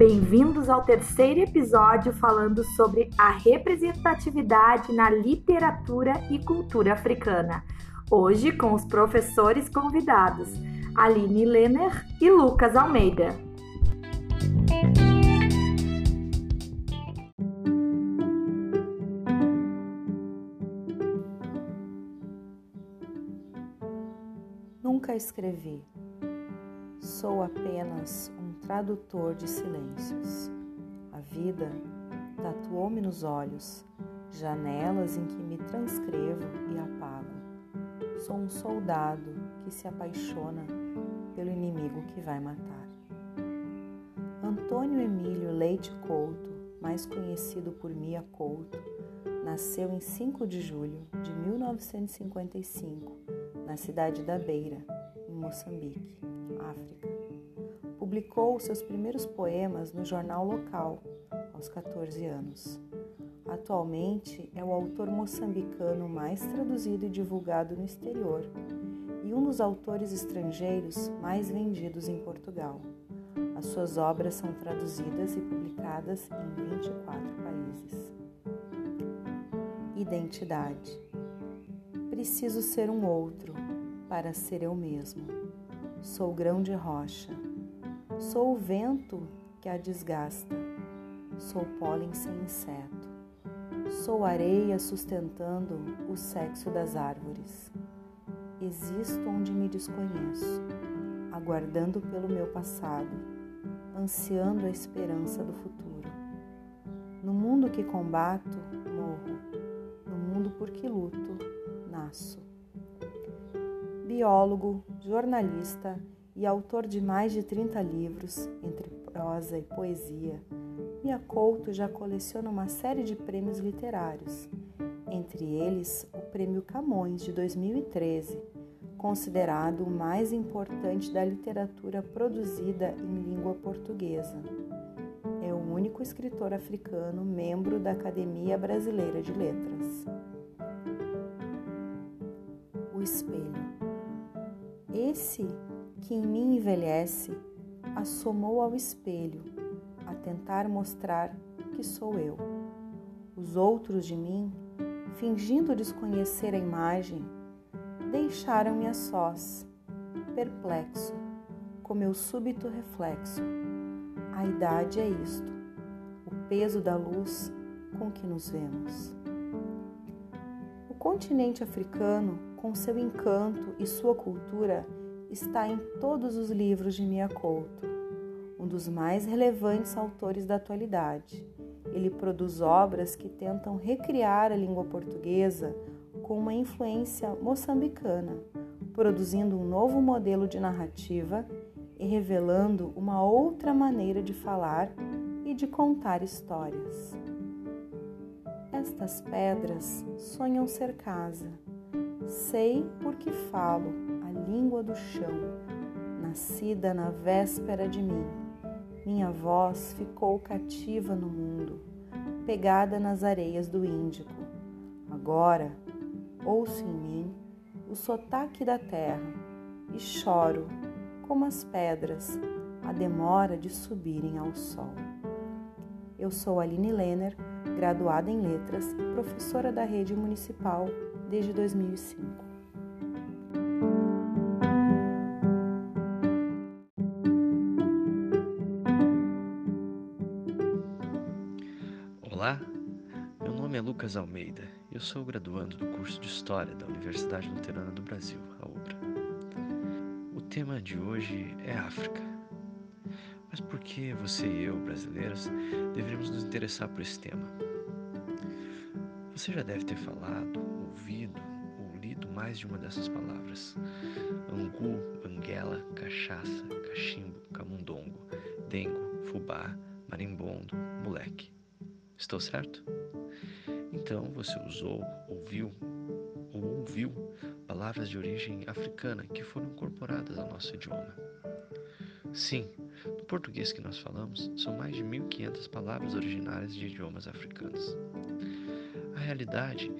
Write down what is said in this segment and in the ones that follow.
Bem-vindos ao terceiro episódio falando sobre a representatividade na literatura e cultura africana. Hoje com os professores convidados, Aline Lenner e Lucas Almeida. Nunca escrevi. Sou apenas tradutor de silêncios. A vida tatuou-me nos olhos, janelas em que me transcrevo e apago. Sou um soldado que se apaixona pelo inimigo que vai matar. Antônio Emílio Leite Couto, mais conhecido por Mia Couto, nasceu em 5 de julho de 1955, na cidade da Beira, em Moçambique, África. Publicou seus primeiros poemas no jornal local, aos 14 anos. Atualmente é o autor moçambicano mais traduzido e divulgado no exterior e um dos autores estrangeiros mais vendidos em Portugal. As suas obras são traduzidas e publicadas em 24 países. Identidade. Preciso ser um outro para ser eu mesmo. Sou grão de rocha. Sou o vento que a desgasta. Sou pólen sem inseto. Sou areia sustentando o sexo das árvores. Existo onde me desconheço, aguardando pelo meu passado, ansiando a esperança do futuro. No mundo que combato, morro. No mundo por que luto, nasço. Biólogo, jornalista e autor de mais de 30 livros, entre prosa e poesia, Mia Couto já coleciona uma série de prêmios literários, entre eles o Prêmio Camões de 2013, considerado o mais importante da literatura produzida em língua portuguesa. É o único escritor africano membro da Academia Brasileira de Letras. O espelho. Esse que em mim envelhece assomou ao espelho a tentar mostrar que sou eu. Os outros de mim, fingindo desconhecer a imagem, deixaram-me a sós, perplexo, com meu súbito reflexo. A idade é isto, o peso da luz com que nos vemos. O continente africano, com seu encanto e sua cultura, está em todos os livros de Mia Couto, um dos mais relevantes autores da atualidade. Ele produz obras que tentam recriar a língua portuguesa com uma influência moçambicana, produzindo um novo modelo de narrativa e revelando uma outra maneira de falar e de contar histórias. Estas pedras sonham ser casa. Sei porque falo a língua do chão, nascida na véspera de mim. Minha voz ficou cativa no mundo, pegada nas areias do Índico. Agora ouço em mim o sotaque da terra e choro, como as pedras, a demora de subirem ao sol. Eu sou Aline Lenner, graduada em Letras professora da rede municipal desde 2005. Olá, meu nome é Lucas Almeida e eu sou graduando do curso de História da Universidade Luterana do Brasil, a UBRA. O tema de hoje é África. Mas por que você e eu, brasileiros, deveríamos nos interessar por esse tema? Você já deve ter falado, ouvido ou lido mais de uma dessas palavras: angu, banguela, cachaça, cachimbo, camundongo, dengo, fubá, marimbondo, moleque. Estou certo? Então você usou, ouviu ou ouviu palavras de origem africana que foram incorporadas ao nosso idioma. Sim, no português que nós falamos, são mais de 1.500 palavras originárias de idiomas africanos. A realidade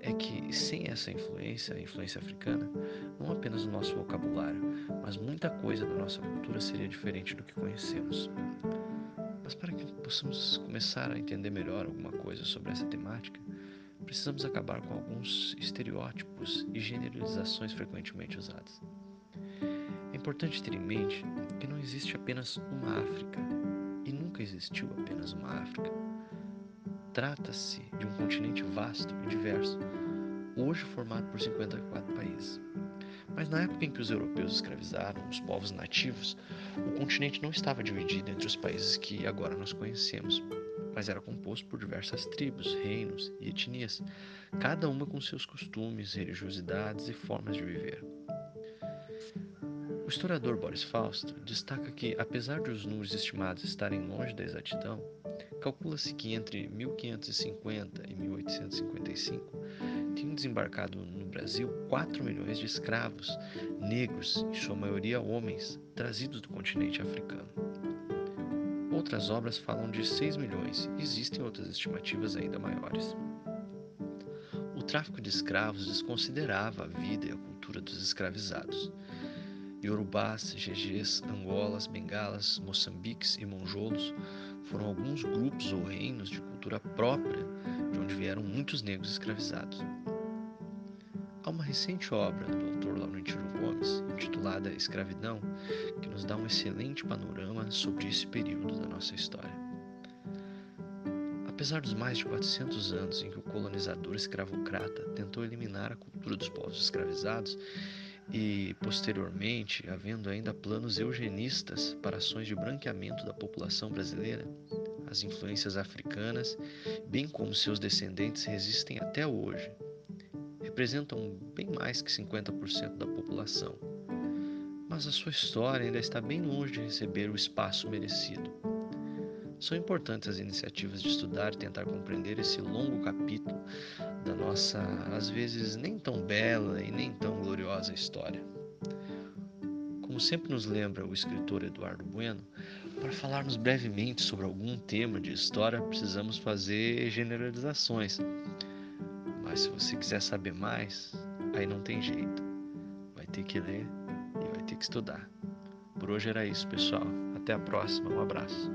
é que sem essa influência, a influência africana, não apenas o nosso vocabulário, mas muita coisa da nossa cultura seria diferente do que conhecemos. Mas para que possamos começar a entender melhor alguma coisa sobre essa temática, precisamos acabar com alguns estereótipos e generalizações frequentemente usadas. É importante ter em mente que não existe apenas uma África e nunca existiu apenas uma África. Trata-se de um continente vasto e diverso, hoje formado por 54 países. Mas na época em que os europeus escravizaram os povos nativos, o continente não estava dividido entre os países que agora nós conhecemos, mas era composto por diversas tribos, reinos e etnias, cada uma com seus costumes, religiosidades e formas de viver. O historiador Boris Fausto destaca que, apesar de os números estimados estarem longe da exatidão, calcula-se que entre 1550 e 1855 tinham desembarcado no Brasil 4 milhões de escravos, negros, em sua maioria homens, trazidos do continente africano. Outras obras falam de 6 milhões e existem outras estimativas ainda maiores. O tráfico de escravos desconsiderava a vida e a cultura dos escravizados. Yorubás, Gegés, Angolas, Bengalas, Moçambiques e Monjolos foram alguns grupos ou reinos de cultura própria de onde vieram muitos negros escravizados. Há uma recente obra do autor Laurentino Gomes, intitulada Escravidão, que nos dá um excelente panorama sobre esse período da nossa história. Apesar dos mais de 400 anos em que o colonizador escravocrata tentou eliminar a cultura dos povos escravizados e, posteriormente, havendo ainda planos eugenistas para ações de branqueamento da população brasileira, as influências africanas, bem como seus descendentes, resistem até hoje representam bem mais que 50% da população. Mas a sua história ainda está bem longe de receber o espaço merecido. São importantes as iniciativas de estudar e tentar compreender esse longo capítulo da nossa, às vezes, nem tão bela e nem tão gloriosa história. Como sempre nos lembra o escritor Eduardo Bueno, para falarmos brevemente sobre algum tema de história, precisamos fazer generalizações mas se você quiser saber mais, aí não tem jeito. Vai ter que ler e vai ter que estudar. Por hoje era isso, pessoal. Até a próxima. Um abraço.